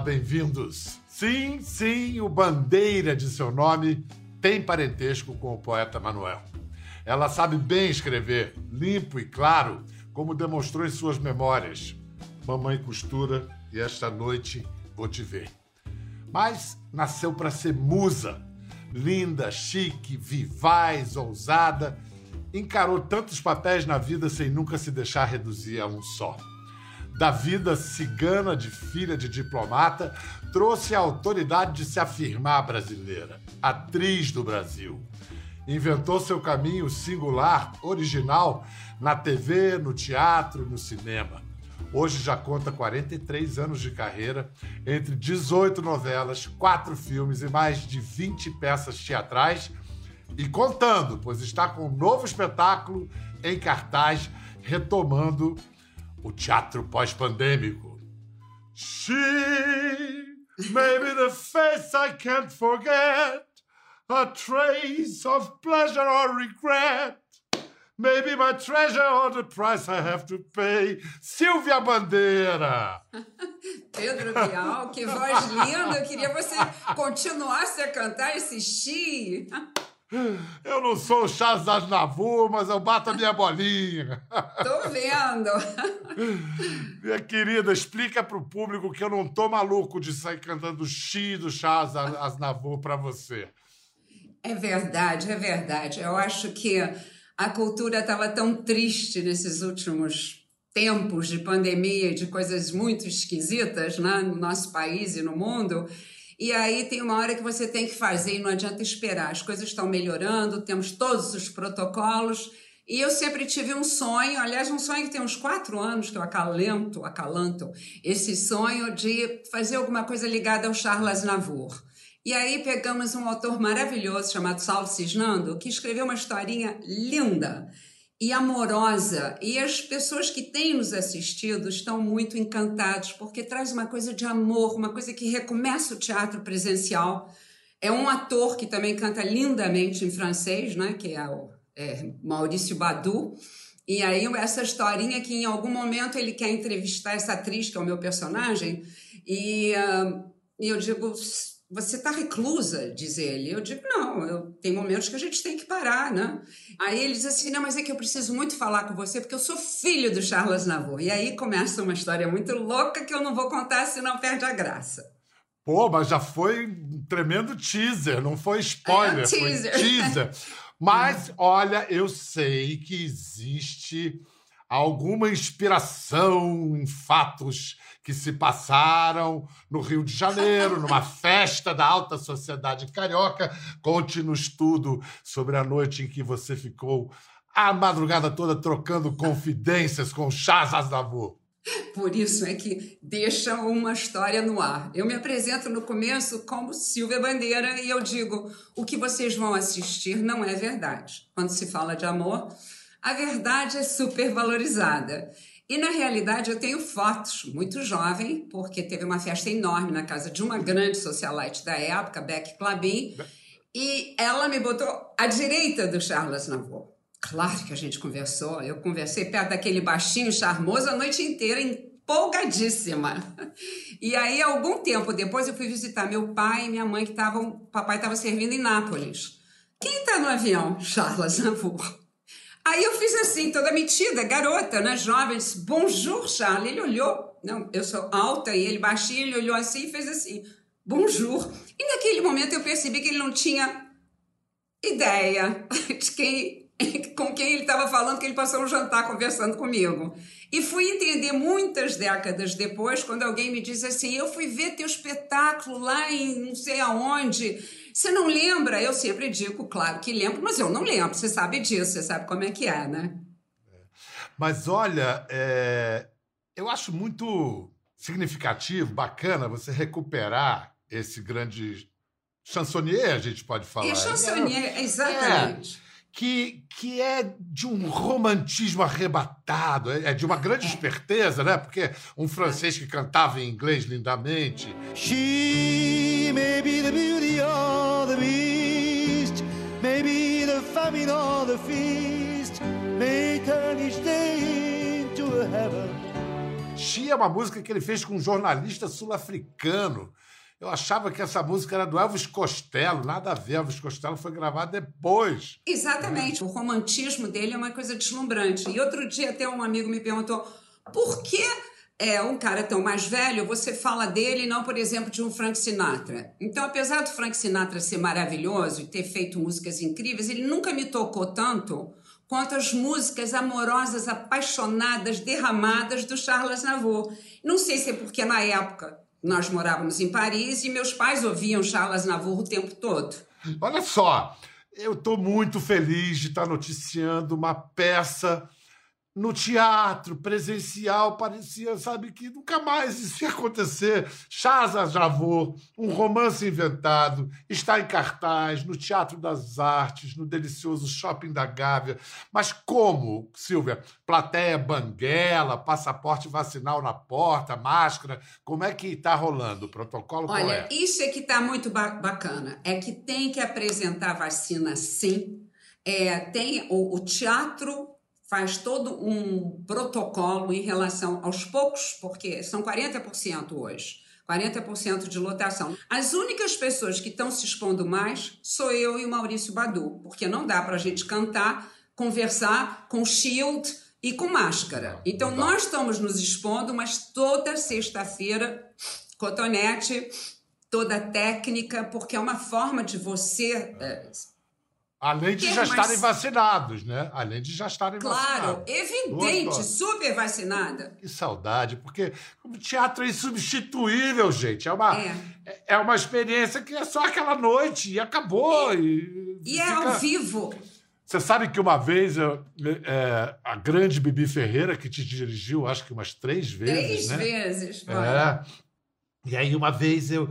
bem-vindos. Sim, sim, o Bandeira de seu nome tem parentesco com o poeta Manuel. Ela sabe bem escrever, limpo e claro, como demonstrou em suas memórias. Mamãe costura e esta noite vou te ver. Mas nasceu para ser musa, linda, chique, vivaz, ousada. Encarou tantos papéis na vida sem nunca se deixar reduzir a um só. Da vida cigana de filha de diplomata, trouxe a autoridade de se afirmar brasileira, atriz do Brasil. Inventou seu caminho singular, original, na TV, no teatro, no cinema. Hoje já conta 43 anos de carreira, entre 18 novelas, 4 filmes e mais de 20 peças teatrais. E contando, pois está com um novo espetáculo em cartaz, retomando o teatro pós-pandêmico. She may be the face I can't forget, a trace of pleasure or regret. Maybe my treasure or the price I have to pay. Silvia Bandeira! Pedro Bial, que voz linda! Eu queria você continuasse a cantar esse chi. Eu não sou o Charles Aznavour, mas eu bato a minha bolinha. Tô vendo. Minha querida, explica pro público que eu não tô maluco de sair cantando chi do Charles Aznavour para você. É verdade, é verdade. Eu acho que a cultura estava tão triste nesses últimos tempos de pandemia, de coisas muito esquisitas né, no nosso país e no mundo. E aí tem uma hora que você tem que fazer e não adianta esperar. As coisas estão melhorando, temos todos os protocolos. E eu sempre tive um sonho, aliás, um sonho que tem uns quatro anos que eu acalento, acalanto, esse sonho de fazer alguma coisa ligada ao Charles Navour. E aí pegamos um autor maravilhoso chamado Saulo Cisnando, que escreveu uma historinha linda e amorosa. E as pessoas que têm nos assistido estão muito encantados, porque traz uma coisa de amor, uma coisa que recomeça o teatro presencial. É um ator que também canta lindamente em francês, né? que é o é, Maurício Badu. E aí essa historinha que em algum momento ele quer entrevistar essa atriz, que é o meu personagem, e, uh, e eu digo você está reclusa, diz ele. Eu digo, não, eu, tem momentos que a gente tem que parar, né? Aí ele diz assim, não, mas é que eu preciso muito falar com você porque eu sou filho do Charles Navour. E aí começa uma história muito louca que eu não vou contar, senão perde a graça. Pô, mas já foi um tremendo teaser, não foi spoiler, é, teaser. foi teaser. Mas, olha, eu sei que existe alguma inspiração em fatos que se passaram no Rio de Janeiro, numa festa da alta sociedade carioca. Conte-nos tudo sobre a noite em que você ficou a madrugada toda trocando confidências com Chaz Aznavour. Por isso é que deixa uma história no ar. Eu me apresento no começo como Silvia Bandeira e eu digo: o que vocês vão assistir não é verdade. Quando se fala de amor, a verdade é supervalorizada. E na realidade eu tenho fotos, muito jovem, porque teve uma festa enorme na casa de uma grande socialite da época, Beck Clabin, e ela me botou à direita do Charles Navour. Claro que a gente conversou, eu conversei perto daquele baixinho charmoso a noite inteira, empolgadíssima. E aí, algum tempo depois, eu fui visitar meu pai e minha mãe, que estavam. Papai estava servindo em Nápoles. Quem está no avião? Charles Navour. Aí eu fiz assim, toda metida, garota, né, jovem, disse, bonjour, Charles. Ele olhou, não, eu sou alta e ele baixinho, ele olhou assim e fez assim, bonjour. E naquele momento eu percebi que ele não tinha ideia de quem, com quem ele estava falando, que ele passou um jantar conversando comigo. E fui entender muitas décadas depois, quando alguém me diz assim, eu fui ver teu espetáculo lá em não sei aonde, você não lembra? Eu sempre digo, claro que lembro, mas eu não lembro. Você sabe disso, você sabe como é que é, né? Mas olha, é... eu acho muito significativo, bacana você recuperar esse grande chansonnier, a gente pode falar. E chansonnier, é, exatamente. É, que, que é de um romantismo arrebatado, é, é de uma grande é. esperteza, né? Porque um francês que cantava em inglês lindamente. She may be the beauty or famine or the feast, may turn each day into a heaven. She é uma música que ele fez com um jornalista sul-africano. Eu achava que essa música era do Elvis Costello, nada a ver. Elvis Costello foi gravado depois. Exatamente. O romantismo dele é uma coisa deslumbrante. E outro dia até um amigo me perguntou por que é um cara tão mais velho, você fala dele não, por exemplo, de um Frank Sinatra. Então, apesar do Frank Sinatra ser maravilhoso e ter feito músicas incríveis, ele nunca me tocou tanto quanto as músicas amorosas, apaixonadas, derramadas do Charles Navour. Não sei se é porque na época nós morávamos em Paris e meus pais ouviam Charles Navour o tempo todo. Olha só, eu estou muito feliz de estar noticiando uma peça no teatro presencial parecia, sabe, que nunca mais isso ia acontecer. Chaza Javô, um romance inventado, está em cartaz no Teatro das Artes, no delicioso Shopping da Gávea. Mas como, Silvia? Plateia banguela, passaporte vacinal na porta, máscara, como é que está rolando o protocolo? Olha, é? isso é que está muito bacana. É que tem que apresentar vacina sim. É, tem o, o teatro faz todo um protocolo em relação aos poucos, porque são 40% hoje. 40% de lotação. As únicas pessoas que estão se expondo mais sou eu e o Maurício Badu, porque não dá para a gente cantar, conversar com shield e com máscara. Então nós estamos nos expondo, mas toda sexta-feira, cotonete, toda técnica, porque é uma forma de você é, Além de já estarem vacinados, né? Além de já estarem claro, vacinados. Claro, evidente, super vacinada. Que saudade, porque o teatro é insubstituível, gente. É uma, é. é uma experiência que é só aquela noite e acabou. E, e é ao vivo. Você sabe que uma vez eu, é, a grande Bibi Ferreira, que te dirigiu, acho que umas três vezes. Três né? vezes, É. E aí, uma vez eu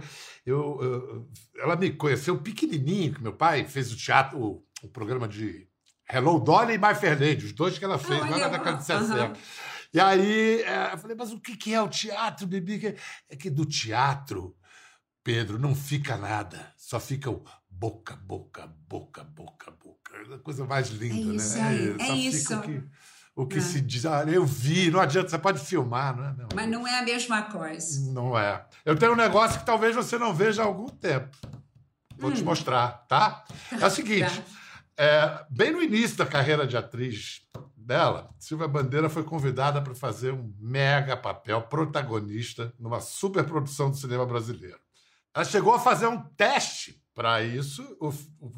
eu, eu, ela me conheceu pequenininho, que meu pai fez o teatro, o, o programa de Hello Dolly e My Fair Lady, os dois que ela fez, lá na década de 60. E aí é, eu falei, mas o que é o teatro, Bibi? É que do teatro, Pedro, não fica nada, só fica o boca, boca, boca, boca, boca. É a coisa mais linda, é isso né? Aí, é, é fica isso. Que, o que é. se diz, ah, eu vi, não adianta, você pode filmar, não é? Não. Mas não é a mesma coisa. Não é. Eu tenho um negócio que talvez você não veja há algum tempo. Vou hum. te mostrar, tá? É o seguinte, tá. é, bem no início da carreira de atriz dela, Silvia Bandeira foi convidada para fazer um mega papel protagonista numa superprodução do cinema brasileiro. Ela chegou a fazer um teste para isso,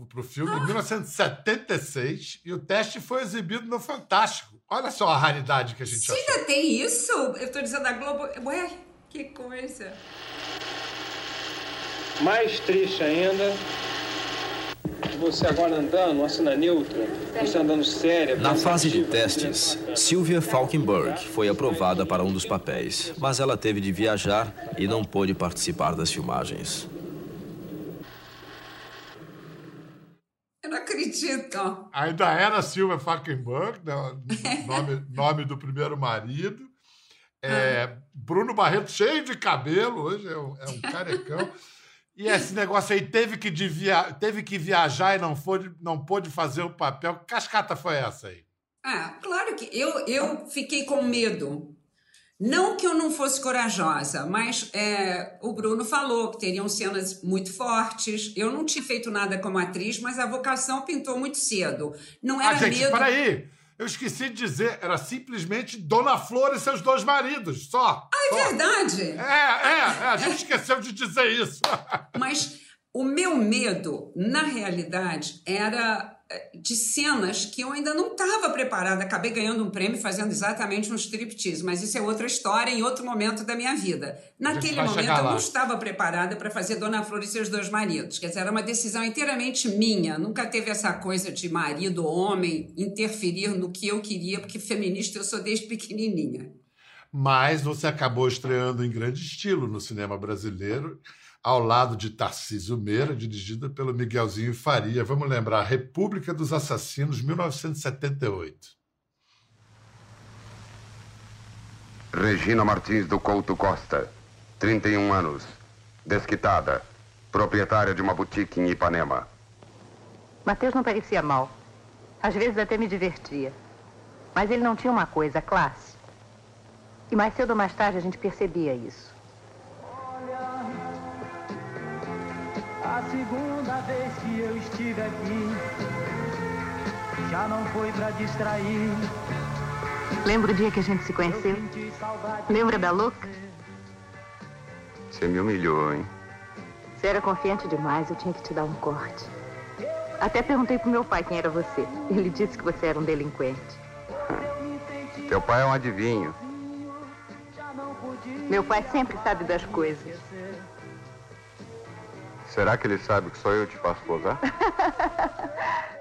para o filme, em 1976, e o teste foi exibido no Fantástico. Olha só a raridade que a gente Você ainda tem isso? Eu estou dizendo a Globo. Ué, que coisa. Mais triste ainda, você agora andando, cena neutra, você andando séria. Na fase de testes, Sylvia Falkenberg foi aprovada para um dos papéis, mas ela teve de viajar e não pôde participar das filmagens. acredito. Ainda era Silvia Falkenberg, né? nome, nome do primeiro marido. É, ah. Bruno Barreto, cheio de cabelo, hoje é um, é um carecão. E esse negócio aí teve que, via... teve que viajar e não, foi, não pôde fazer o papel. Que cascata foi essa aí? Ah, claro que eu, eu fiquei com medo. Não que eu não fosse corajosa, mas é, o Bruno falou que teriam cenas muito fortes. Eu não tinha feito nada como atriz, mas a vocação pintou muito cedo. Não era ah, gente, medo. Peraí! Eu esqueci de dizer, era simplesmente Dona Flor e seus dois maridos, só. Ah, é só. verdade? É, é, é, a gente esqueceu de dizer isso. Mas o meu medo, na realidade, era de cenas que eu ainda não estava preparada. Acabei ganhando um prêmio fazendo exatamente um striptease, mas isso é outra história em outro momento da minha vida. Naquele momento eu não estava preparada para fazer Dona Flor e seus dois maridos. Quer dizer, era uma decisão inteiramente minha. Nunca teve essa coisa de marido, homem, interferir no que eu queria, porque feminista eu sou desde pequenininha. Mas você acabou estreando em grande estilo no cinema brasileiro ao lado de Tarcísio Meira, dirigida pelo Miguelzinho Faria. Vamos lembrar, República dos Assassinos, 1978. Regina Martins do Couto Costa, 31 anos, desquitada, proprietária de uma boutique em Ipanema. Mateus não parecia mal. Às vezes até me divertia. Mas ele não tinha uma coisa, classe. E mais cedo ou mais tarde a gente percebia isso. A segunda vez que eu estive aqui já não foi pra distrair. Lembra o dia que a gente se conheceu? Lembra da louca? Você me humilhou, hein? Você era confiante demais, eu tinha que te dar um corte. Até perguntei pro meu pai quem era você. Ele disse que você era um delinquente. Teu pai é um adivinho. Meu pai sempre sabe das coisas. Será que ele sabe que só eu te faço posar?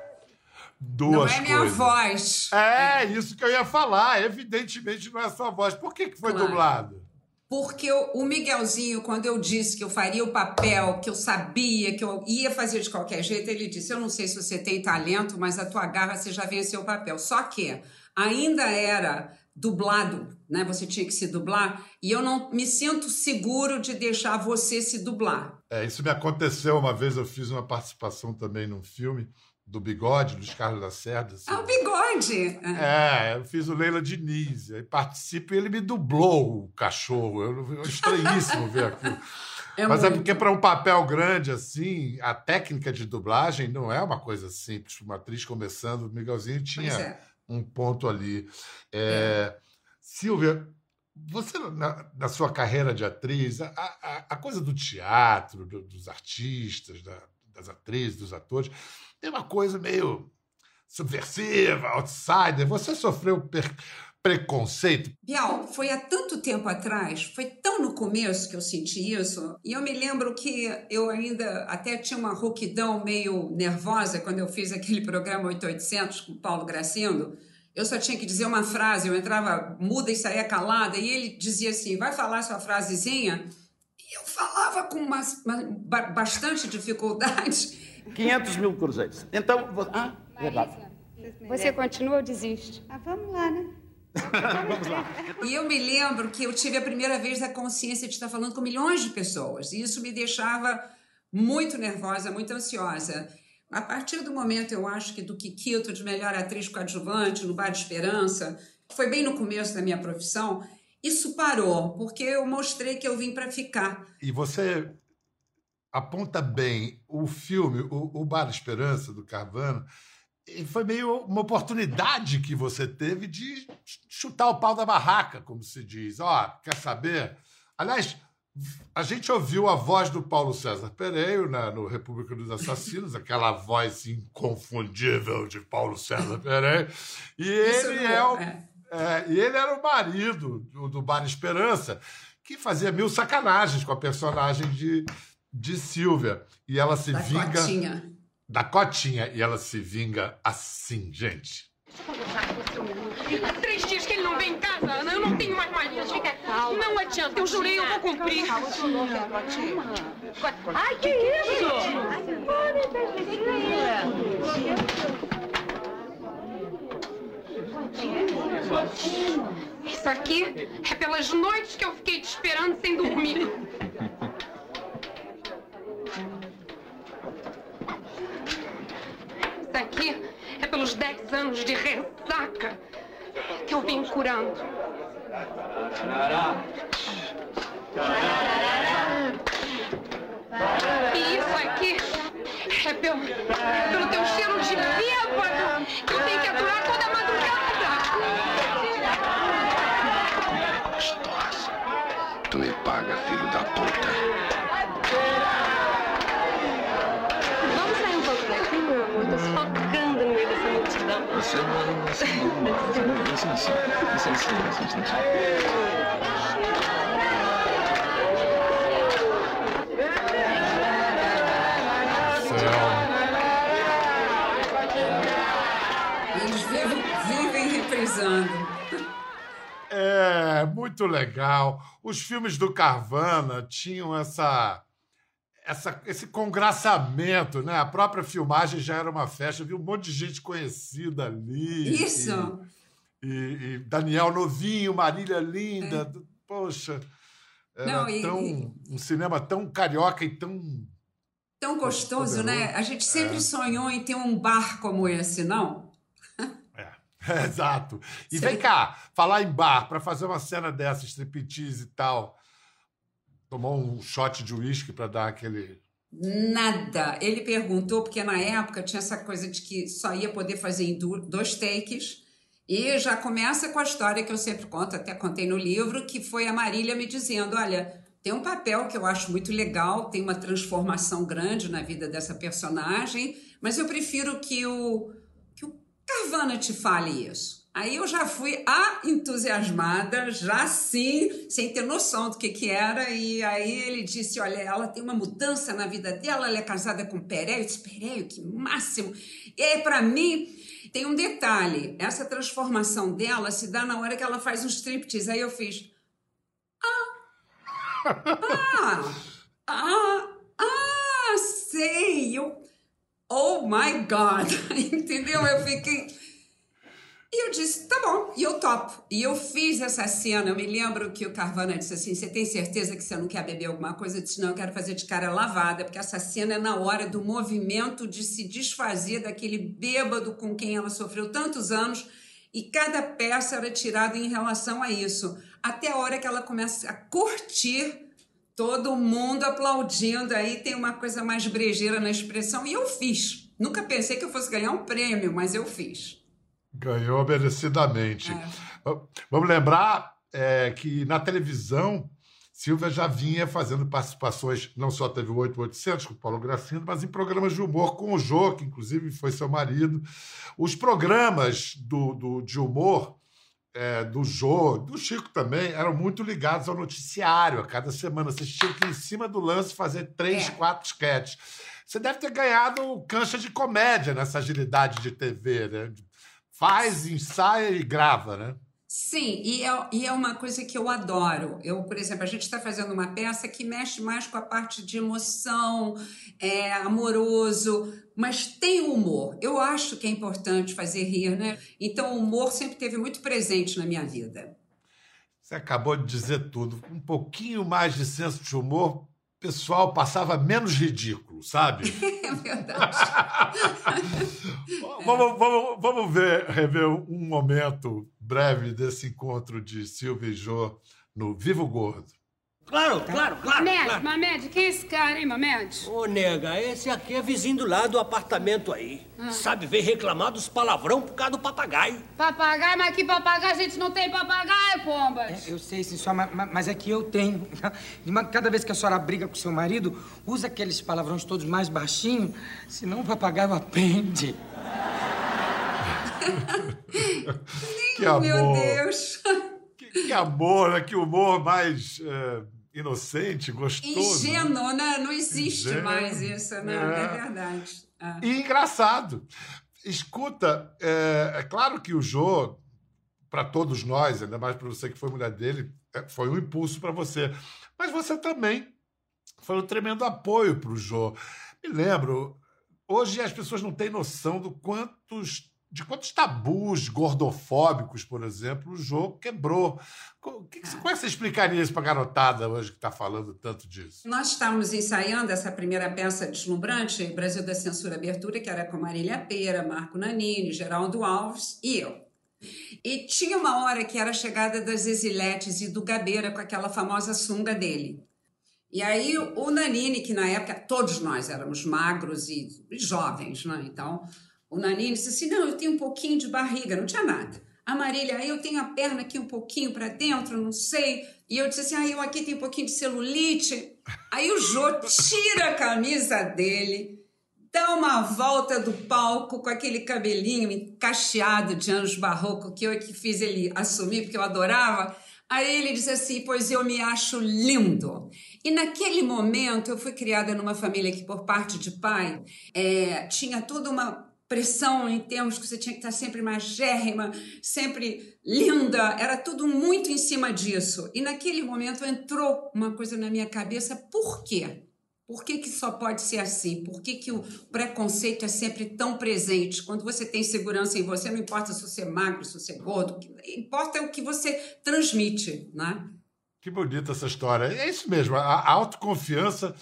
Duas não é minha coisas. voz. É, isso que eu ia falar. Evidentemente não é sua voz. Por que, que foi Claro. dublado? Porque o o Miguelzinho, quando eu disse que eu faria o papel, que eu sabia que eu ia fazer de qualquer jeito, ele disse: Eu não sei se você tem talento, mas a tua garra você já venceu o papel. Só que ainda era dublado, né? Você tinha que se dublar, e eu não me sinto seguro de deixar você se dublar. É, isso me aconteceu uma vez. Eu fiz uma participação também num filme do Bigode, Luiz Carlos Lacerda. assim. Ah, o bigode! É, eu fiz o Leila Diniz, aí participo e ele me dublou o cachorro. Eu, eu estranhíssimo ver aquilo. É Mas é muito. porque para um papel grande assim, a técnica de dublagem não é uma coisa simples. Uma atriz começando, o Miguelzinho tinha é. Um ponto ali. É, Silvia, você na, na sua carreira de atriz, a, a- a coisa do teatro, do- dos artistas, da- das atrizes, dos atores, tem uma coisa meio subversiva, outsider. Você sofreu per- preconceito? Bial, foi há tanto tempo atrás, foi tão no começo que eu senti isso, e eu me lembro que eu ainda até tinha uma rouquidão meio nervosa quando eu fiz aquele programa 8800 com o Paulo Gracindo. Eu só tinha que dizer uma frase, eu entrava muda e saía calada, e ele dizia assim: vai falar sua frasezinha? E eu falava com uma, uma- ba- bastante dificuldade. 500 mil cruzeiros. Então, vo- ah, verdade. Você continua ou desiste? Ah, vamos lá, né? E eu me lembro que eu tive a primeira vez a consciência de estar falando com milhões de pessoas. E isso me deixava muito nervosa, muito ansiosa. A partir do momento, eu acho que do Kikito, de melhor atriz coadjuvante, no Bar de Esperança, que foi bem no começo da minha profissão, isso parou, porque eu mostrei que eu vim para ficar. E você aponta bem o filme, o, o Bar Esperança, do Carvana, e foi meio uma oportunidade que você teve de chutar o pau da barraca, como se diz. Ó, quer saber? Aliás, a gente ouviu a voz do Paulo César Pereira na, no República dos Assassinos, aquela voz inconfundível de Paulo César Pereira. E Isso ele é o é. é, e ele era o marido do, do Bar Esperança, que fazia mil sacanagens com a personagem de, de Silvia. E ela se Da vinga. Cotinha. Da Cotinha. E ela se vinga assim, gente. Há três dias que ele não vem em casa, Ana. Eu não tenho mais marido. Fica calma. Não adianta. Eu jurei, eu vou cumprir. Ai, que isso? Isso aqui é pelas noites que eu fiquei te esperando sem dormir. Isso aqui é pelos 10 anos de ressaca que eu vim curando. E isso aqui é pelo, pelo teu cheiro de bêbado que eu tenho que aturar toda a madrugada. Tu me paga, filho da puta. Vamos sair um pouco daqui, meu amor? Tô sufocando no meio dessa multidão. Você não. É, muito legal. Os filmes do Carvana tinham essa, essa, esse congraçamento, né? A própria filmagem já era uma festa, viu um monte de gente conhecida ali. Isso. E, e- e Daniel Novinho, Marília Linda. Poxa, era É. Não, e- tão, um cinema tão carioca e tão. Tão gostoso, Poderoso. né? A gente sempre É. sonhou em ter um bar como esse, não? Exato. E vem cá, falar em bar, para fazer uma cena dessa, striptease e tal, tomou um shot de uísque para dar aquele... Nada. Ele perguntou, porque na época tinha essa coisa de que só ia poder fazer em dois takes. E já começa com a história que eu sempre conto, até contei no livro, que foi a Marília me dizendo: olha, tem um papel que eu acho muito legal, tem uma transformação grande na vida dessa personagem, mas eu prefiro que o, que o Carvana te fale isso. Aí eu já fui a entusiasmada, já sim, sem ter noção do que que era, e aí ele disse, olha, ela tem uma mudança na vida dela, ela é casada com Pereio, eu disse, Pereio, que máximo! E aí, pra mim, tem um detalhe, essa transformação dela se dá na hora que ela faz um striptease, aí eu fiz, ah, ah, ah, sei, eu, oh my God, entendeu? Eu fiquei... E eu disse, tá bom, e eu topo. E eu fiz essa cena. Eu me lembro que o Carvana disse assim: Você tem certeza que você não quer beber alguma coisa? Eu disse: Não, eu quero fazer de cara lavada, porque essa cena é na hora do movimento de se desfazer daquele bêbado com quem ela sofreu tantos anos. E cada peça era tirada em relação a isso. Até a hora que ela começa a curtir, todo mundo aplaudindo. Aí tem uma coisa mais brejeira na expressão. E eu fiz. Nunca pensei que eu fosse ganhar um prêmio, mas eu fiz. Ganhou merecidamente. Vamos lembrar é, que na televisão, Silvia já vinha fazendo participações, não só teve o 8800 com o Paulo Gracindo, mas em programas de humor com o Jô, que inclusive foi seu marido. Os programas do, do, de humor é, do Jô, do Chico também, eram muito ligados ao noticiário. A cada semana vocês tinham que, em cima do lance, fazer três, É. quatro sketches. Você deve ter ganhado cancha de comédia nessa agilidade de TV, né? Faz, ensaia e grava, né? Sim, e é, e é uma coisa que eu adoro. Eu, por exemplo, a gente está fazendo uma peça que mexe mais com a parte de emoção, é, amoroso, mas tem humor. Eu acho que é importante fazer rir, né? Então, o humor sempre teve muito presente na minha vida. Você acabou de dizer tudo. Um pouquinho mais de senso de humor, pessoal passava menos ridículo, sabe? É verdade. vamos, vamos, vamos ver, rever um momento breve desse encontro de Silvia e Jô no Vivo Gordo. Claro, claro, claro. Mamed, claro. Mamed, quem é esse cara, hein, Mamed? Ô, nega, esse aqui é vizinho do lado do apartamento aí. Sabe, veio reclamar dos palavrão por causa do papagaio. Papagaio, mas que papagaio? A gente não tem papagaio, pombas. Eu sei, sim, só, mas, mas é que eu tenho. De uma- Cada vez que a senhora briga com seu marido, usa aqueles palavrões todos mais baixinho, senão o papagaio aprende. Que amor. Meu Deus. Que, que amor, né? Que humor mais é, inocente, gostoso. né? Ingênuo, né? Não existe Ingênuo. mais isso, né? É. É, verdade. Ah. E engraçado. Escuta, é, é claro que o Jô, para todos nós, ainda mais para você que foi mulher dele, é, foi um impulso para você. Mas você também foi um tremendo apoio para o Jô. Me lembro, hoje as pessoas não têm noção do quantos de quantos tabus gordofóbicos, por exemplo, o Jô quebrou. Co- que- Como é que você explicaria isso para a garotada hoje que está falando tanto disso? Nós estávamos ensaiando essa primeira peça deslumbrante, Brasil da Censura Abertura, que era com Marília Pera, Marco Nanini, Geraldo Alves e eu. E tinha uma hora que era a chegada das Exiletes e do Gabeira com aquela famosa sunga dele. E aí o Nanini, que na época todos nós éramos magros e jovens, né? Então o Nanini disse assim: não, eu tenho um pouquinho de barriga, não tinha nada. A Marília, aí eu tenho a perna aqui um pouquinho para dentro, não sei. E eu disse assim: ah, eu aqui tenho um pouquinho de celulite. Aí o Jô tira a camisa dele, dá uma volta do palco com aquele cabelinho encaixeado de anos barroco que eu é que fiz ele assumir, porque eu adorava. Aí ele disse assim: Pois eu me acho lindo. E naquele momento eu fui criada numa família que, por parte de pai, é, tinha toda uma pressão em termos que você tinha que estar sempre magérrima, sempre linda, era tudo muito em cima disso. E naquele momento entrou uma coisa na minha cabeça: por quê? Por que, que só pode ser assim? Por que, que o preconceito é sempre tão presente? Quando você tem segurança em você, não importa se você é magro, se você é gordo, importa é o que você transmite, né? Que bonita essa história. É isso mesmo, a autoconfiança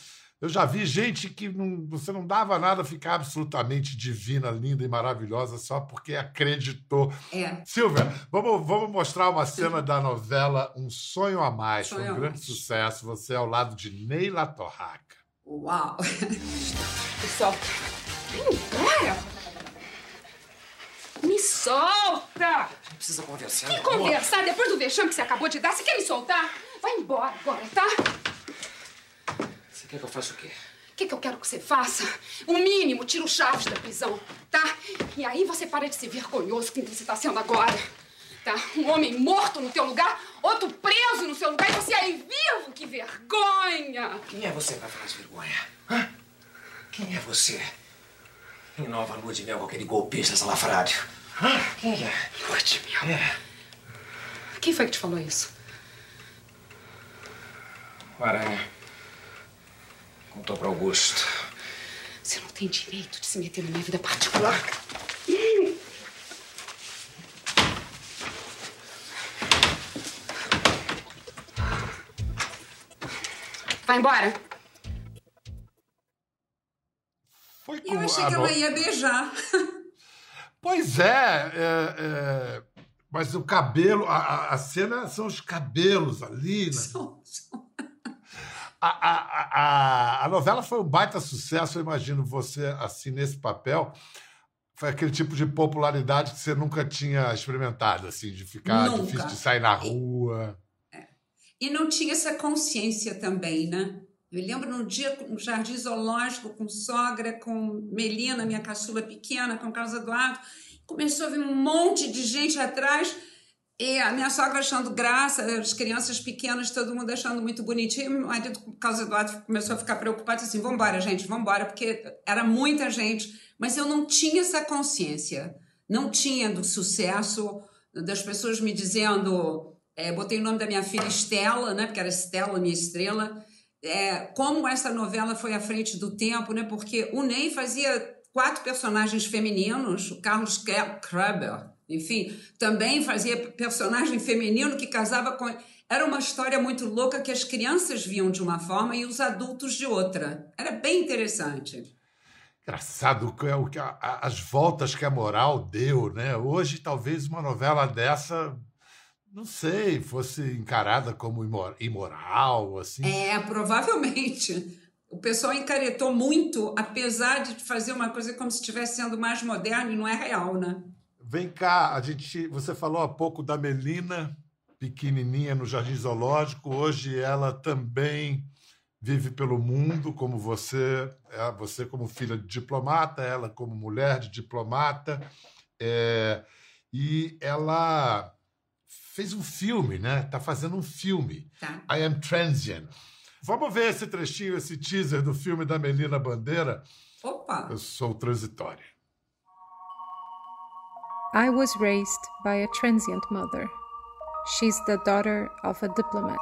Eu já vi gente que não, você não dava nada ficar absolutamente divina, linda e maravilhosa só porque acreditou. É. Silvia, vamos, vamos mostrar uma cena da novela Um Sonho a Mais, Sonho foi um a grande Mais. sucesso. Você é ao lado de Neila Torraca. Uau! Me solta! Embora! Me solta! Precisa conversar. Que conversar depois do vexame que você acabou de dar? Você quer me soltar? Vai embora agora, tá? Você quer que eu faça o quê? O que, que eu quero que você faça? O mínimo, tira o Chaves da prisão, tá? E aí você para de ser vergonhoso com o que você tá sendo agora. Tá? Um homem morto no teu lugar, outro preso no seu lugar e você aí vivo! Que vergonha! Quem é você pra falar de vergonha? Hã? Quem é você? Em nova lua de mel com aquele golpista salafrário. Hã? Quem é? Lua de mel? É. Quem foi que te falou isso? O Aranha. Contou pro Augusto. Você não tem direito de se meter na minha vida particular. Vai embora. Foi Eu achei que ela ia beijar. Pois é, é, é, mas o cabelo, a, a- cena são os cabelos ali. Né? A, a, a- a, a novela foi um baita sucesso, eu imagino você assim nesse papel. Foi aquele tipo de popularidade que você nunca tinha experimentado, assim, de ficar Nunca. difícil de sair na rua. E não tinha essa consciência também, né? Eu lembro num dia no Jardim Zoológico, com sogra, com Melina, minha caçula pequena, com Carlos Eduardo. Começou a vir um monte de gente atrás. E a minha sogra achando graça, as crianças pequenas, todo mundo achando muito bonitinho. Meu marido, Carlos Eduardo, começou a ficar preocupado, assim, vamos embora, gente, vamos embora, porque era muita gente. Mas eu não tinha essa consciência. Não tinha do sucesso, das pessoas me dizendo... é, botei o nome da minha filha Estela, né? Porque era Estela, minha estrela. É, como essa novela foi à frente do tempo, né? Porque o Ney fazia quatro personagens femininos, o Carlos Kre- Kreber, enfim, também fazia personagem feminino que casava com. Era uma história muito louca que as crianças viam de uma forma e os adultos de outra. Era bem interessante. Engraçado que é as voltas que a moral deu, né? Hoje, talvez uma novela dessa, não sei, fosse encarada como imor- imoral, assim. É, provavelmente. O pessoal encaretou muito, apesar de fazer uma coisa como se estivesse sendo mais moderno e não é real, né? Vem cá, a gente, você falou há pouco da Melina, pequenininha no Jardim Zoológico. Hoje ela também vive pelo mundo, como você, é, você como filha de diplomata, ela como mulher de diplomata. É, e ela fez um filme, né? Está fazendo um filme. Tá. I Am Transient. Vamos ver esse trechinho, esse teaser do filme da Melina Bandeira. Opa! Eu sou transitória. I was raised by a transient mother. She's the daughter of a diplomat.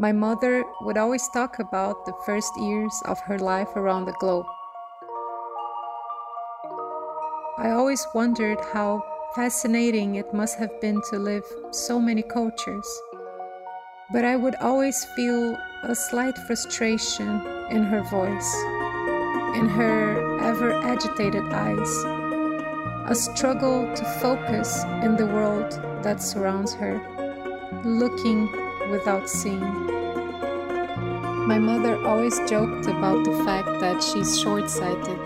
My mother would always talk about the first years of her life around the globe. I always wondered how fascinating it must have been to live so many cultures. But I would always feel a slight frustration in her voice, in her ever agitated eyes, a struggle to focus in the world that surrounds her, looking without seeing. My mother always joked about the fact that she's short sighted,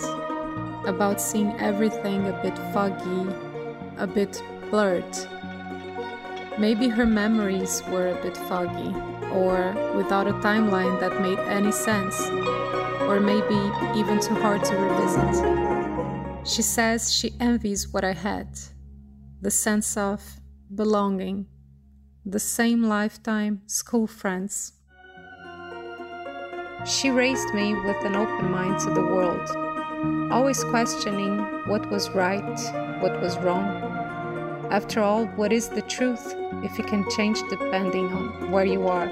about seeing everything a bit foggy, a bit blurred. Maybe her memories were a bit foggy, or without a timeline that made any sense, or maybe even too hard to revisit. She says she envies what I had the sense of belonging, the same lifetime school friends. She raised me with an open mind to the world, always questioning what was right, what was wrong. After all, what is the truth if it can change depending on where you are?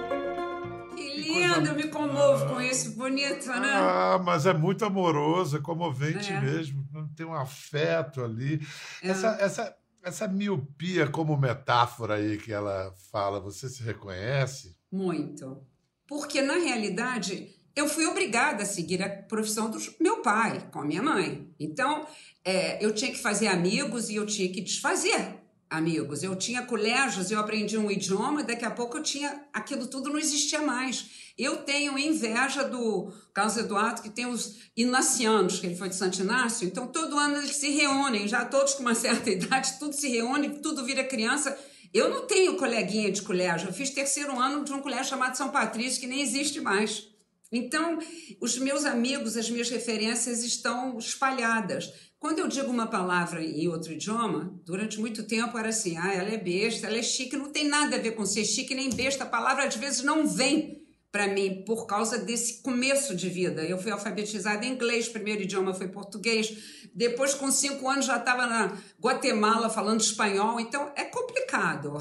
Que lindo, comovo com isso, bonito, né? Ah, mas é muito amoroso, é comovente É. mesmo. Tem um afeto ali. Essa, essa, essa miopia como metáfora aí que ela fala, você se reconhece? muito. Porque, na realidade, eu fui obrigada a seguir a profissão do meu pai, com a minha mãe. Então, é, eu tinha que fazer amigos e eu tinha que desfazer amigos. Eu tinha colégios, eu aprendi um idioma, daqui a pouco eu tinha. aquilo tudo não existia mais. Eu tenho inveja do Carlos Eduardo, que tem os inacianos, que ele foi de Santo Inácio, então todo ano eles se reúnem, já todos com uma certa idade, tudo se reúne, tudo vira criança. Eu não tenho coleguinha de colégio, eu fiz terceiro ano de um colégio chamado São Patrício, que nem existe mais. Então, os meus amigos, as minhas referências estão espalhadas. Quando eu digo uma palavra em outro idioma, durante muito tempo era assim: ah, ela é besta, ela é chique, não tem nada a ver com ser chique nem besta. A palavra às vezes não vem para mim por causa desse começo de vida. Eu fui alfabetizada em inglês, primeiro idioma foi português. Depois, com cinco anos, já estava na Guatemala falando espanhol. Então, é complicado.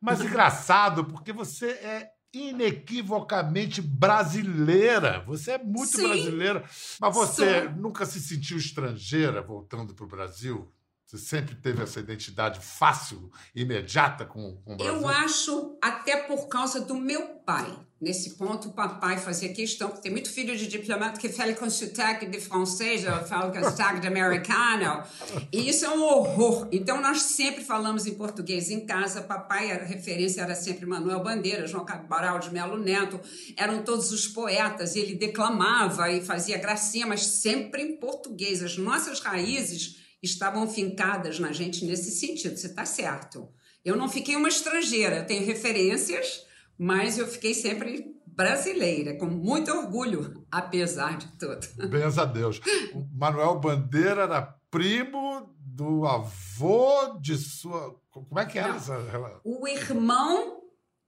Mas engraçado, porque você é inequivocamente brasileira. Você é muito Sim, brasileira. Mas você sou. nunca se sentiu estrangeira voltando para o Brasil? Você sempre teve essa identidade fácil, imediata com, com o Brasil? Eu acho, até por causa do meu pai. Nesse ponto, o papai fazia questão, porque tem muito filho de diplomata que fala com sotaque de francês, ou fala com sotaque de americano, e isso é um horror. Então, nós sempre falamos em português em casa. Papai, a referência era sempre Manuel Bandeira, João Cabral de Melo Neto, eram todos os poetas, e ele declamava e fazia gracinha, mas sempre em português. As nossas raízes estavam fincadas na gente nesse sentido, você está certo. Eu não fiquei uma estrangeira, eu tenho referências mas eu fiquei sempre brasileira, com muito orgulho, apesar de tudo. Benza a Deus. O Manuel Bandeira era primo do avô de sua. Como é que era Não, essa relação? O irmão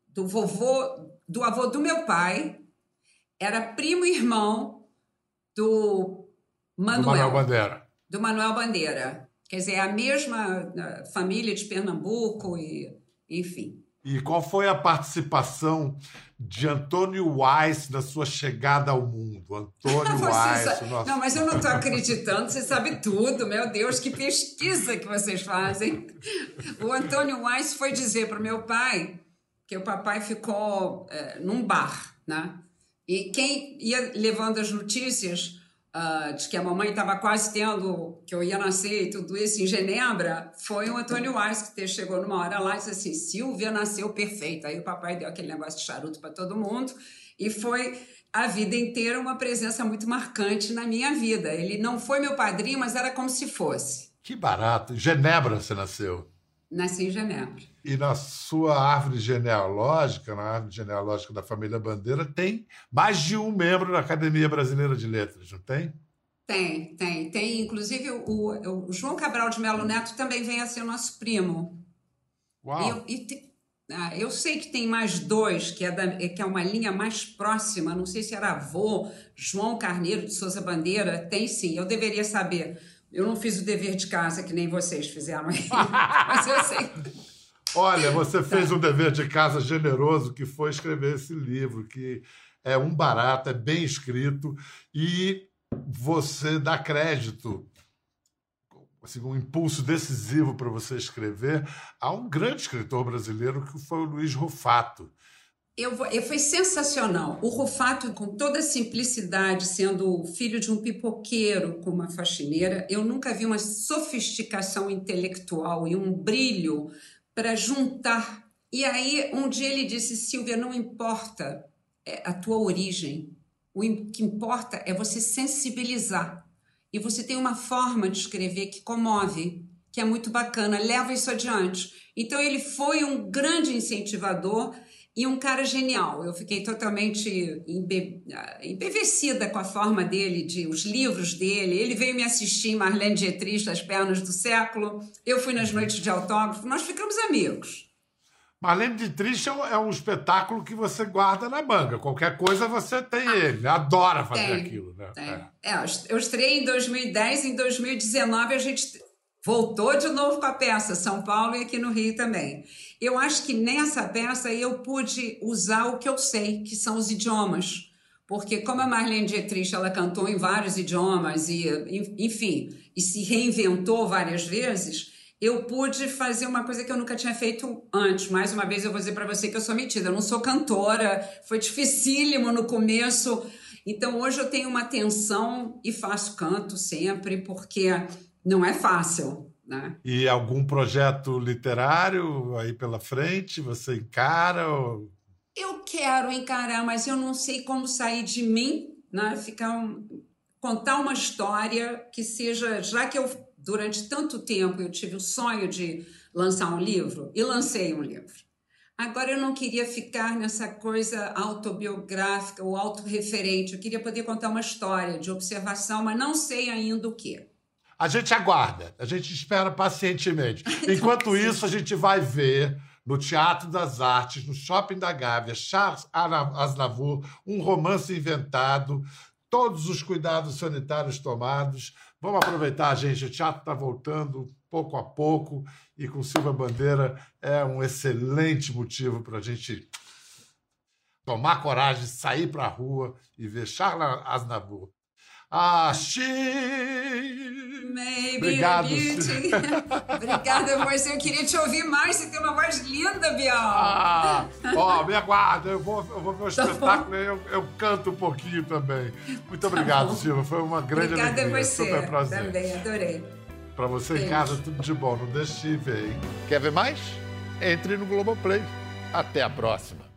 do vovô, do avô do meu pai, era primo irmão do Manuel. Do Manuel Bandeira. Do Manuel Bandeira. Quer dizer, é a mesma família de Pernambuco e, enfim. E qual foi a participação de Antônio Weiss na sua chegada ao mundo? Antônio Weiss. Sabe... Não, mas eu não estou acreditando, você sabe tudo, meu Deus, que pesquisa que vocês fazem. O Antônio Weiss foi dizer para o meu pai que o papai ficou é, num bar, né? E quem ia levando as notícias uh, de que a mamãe estava quase tendo, que eu ia nascer e tudo isso em Genebra, foi o Antônio Weiss que chegou numa hora lá e disse assim: Silvia nasceu perfeita. Aí o papai deu aquele negócio de charuto para todo mundo e foi a vida inteira uma presença muito marcante na minha vida. Ele não foi meu padrinho, mas era como se fosse. Que barato. Genebra você nasceu. Nasci em Genebra. E na sua árvore genealógica, na árvore genealógica da família Bandeira, tem mais de um membro da Academia Brasileira de Letras, não tem? Tem, tem. Tem, inclusive, o, o João Cabral de Melo Neto também vem a ser o nosso primo. Uau! E, e te, ah, eu sei que tem mais dois, que é, da, que é uma linha mais próxima, não sei se era avô, João Carneiro de Souza Bandeira, tem sim, eu deveria saber eu não fiz o dever de casa que nem vocês fizeram aí, mas eu sei. Olha, você fez um dever de casa generoso que foi escrever esse livro, que é um barato, é bem escrito e você dá crédito, assim, um impulso decisivo para você escrever a um grande escritor brasileiro que foi o Luiz Rufato. Eu, eu, foi sensacional. O Rufato, com toda a simplicidade, sendo filho de um pipoqueiro com uma faxineira, eu nunca vi uma sofisticação intelectual e um brilho para juntar. E aí, um dia ele disse: Silvia, não importa é, a tua origem, o que importa é você sensibilizar. E você tem uma forma de escrever que comove, que é muito bacana, leva isso adiante. Então, ele foi um grande incentivador e um cara genial. Eu fiquei totalmente embe... embevecida com a forma dele, de os livros dele. Ele veio me assistir em Marlene Dietrich, As Pernas do Século. Eu fui nas noites de autógrafo. Nós ficamos amigos. Marlene Dietrich é, é um espetáculo que você guarda na manga. Qualquer coisa você tem ah, ele. Adora fazer tem, aquilo. Né? Tem. É. é, eu estreiei em 2010. Em 2019 a gente voltou de novo com a peça. São Paulo e aqui no Rio também. Eu acho que nessa peça eu pude usar o que eu sei, que são os idiomas. Porque como a Marlene Dietrich, ela cantou em vários idiomas e, enfim, e se reinventou várias vezes, eu pude fazer uma coisa que eu nunca tinha feito antes. Mais uma vez eu vou dizer para você que eu sou metida, eu não sou cantora, foi dificílimo no começo. Então hoje eu tenho uma atenção e faço canto sempre, porque não é fácil. Né? E algum projeto literário aí pela frente? Você encara? Ou... Eu quero encarar, mas eu não sei como sair de mim, né? Ficar um, contar uma história que seja, já que eu durante tanto tempo eu tive o sonho de lançar um livro e lancei um livro. Agora eu não queria ficar nessa coisa autobiográfica ou autorreferente. Eu queria poder contar uma história de observação, mas não sei ainda o que. A gente aguarda, a gente espera pacientemente. Enquanto isso, a gente vai ver no Teatro das Artes, no Shopping da Gávea, Charles Aznavour, um romance inventado, todos os cuidados sanitários tomados. Vamos aproveitar, gente, o teatro está voltando pouco a pouco e com Silva Bandeira é um excelente motivo para a gente tomar coragem, sair para a rua e ver Charles Aznavour ah, she... Maybe Obrigado. beauty. Obrigada, você. Eu queria te ouvir mais. Você tem uma voz linda, Bial. Ah, ó, me aguarda. Eu vou, eu vou ver o Tá espetáculo e eu, eu canto um pouquinho também. Muito obrigado, bom. Silva. Foi uma grande Obrigada a alegria. você. Super prazer. Também, adorei. Pra você em Beijo. casa, tudo de bom. Não deixe de ver, hein? Quer ver mais? Entre no Globoplay. Até a próxima.